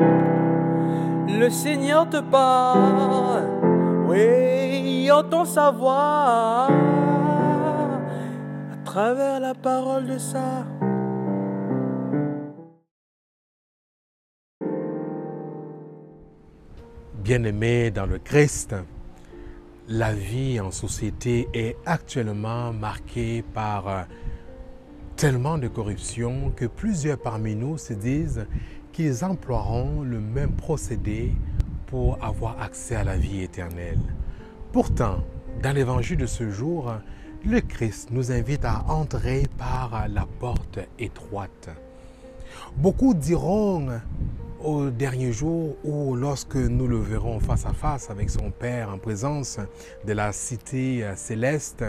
Le Seigneur te parle, oui, entend sa voix à travers la parole de ça. Bien-aimés dans le Christ, la vie en société est actuellement marquée par tellement de corruption que plusieurs parmi nous se disent qu'ils emploieront le même procédé pour avoir accès à la vie éternelle. Pourtant, dans l'évangile de ce jour, le Christ nous invite à entrer par la porte étroite. Beaucoup diront au dernier jour ou lorsque nous le verrons face à face avec son Père en présence de la cité céleste,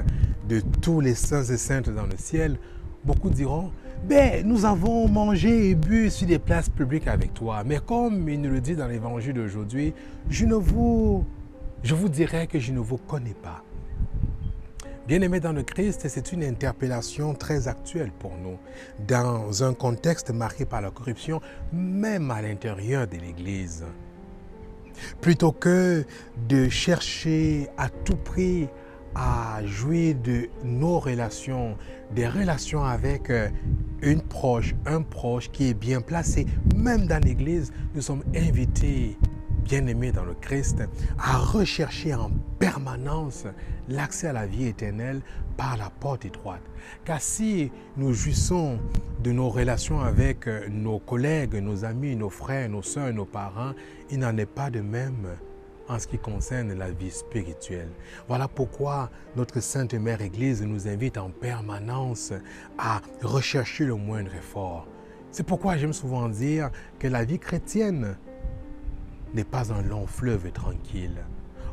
de tous les saints et saintes dans le ciel, beaucoup diront, ben, nous avons mangé et bu sur des places publiques avec toi. Mais comme il nous le dit dans l'évangile d'aujourd'hui, je ne vous, je vous dirais que je ne vous connais pas. Bien-aimés dans le Christ, c'est une interpellation très actuelle pour nous, dans un contexte marqué par la corruption, même à l'intérieur de l'Église. Plutôt que de chercher à tout prix à jouir de nos relations, des relations avec euh, une proche, un proche qui est bien placé, même dans l'Église, nous sommes invités bien-aimés dans le Christ, à rechercher en permanence l'accès à la vie éternelle par la porte étroite. Car si nous jouissons de nos relations avec euh, nos collègues, nos amis, nos frères, nos soeurs, nos parents, il n'en est pas de même en ce qui concerne la vie spirituelle. Voilà pourquoi notre Sainte Mère Église nous invite en permanence à rechercher le moindre effort. C'est pourquoi j'aime souvent dire que la vie chrétienne n'est pas un long fleuve tranquille.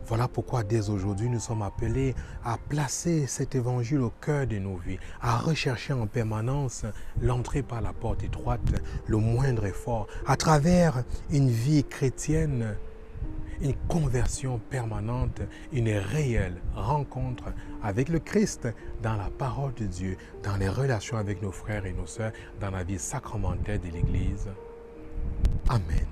Voilà pourquoi dès aujourd'hui nous sommes appelés à placer cet évangile au cœur de nos vies, à rechercher en permanence l'entrée par la porte étroite, le moindre effort, à travers une vie chrétienne, une conversion permanente, une réelle rencontre avec le Christ dans la parole de Dieu, dans les relations avec nos frères et nos sœurs, dans la vie sacramentelle de l'Église. Amen.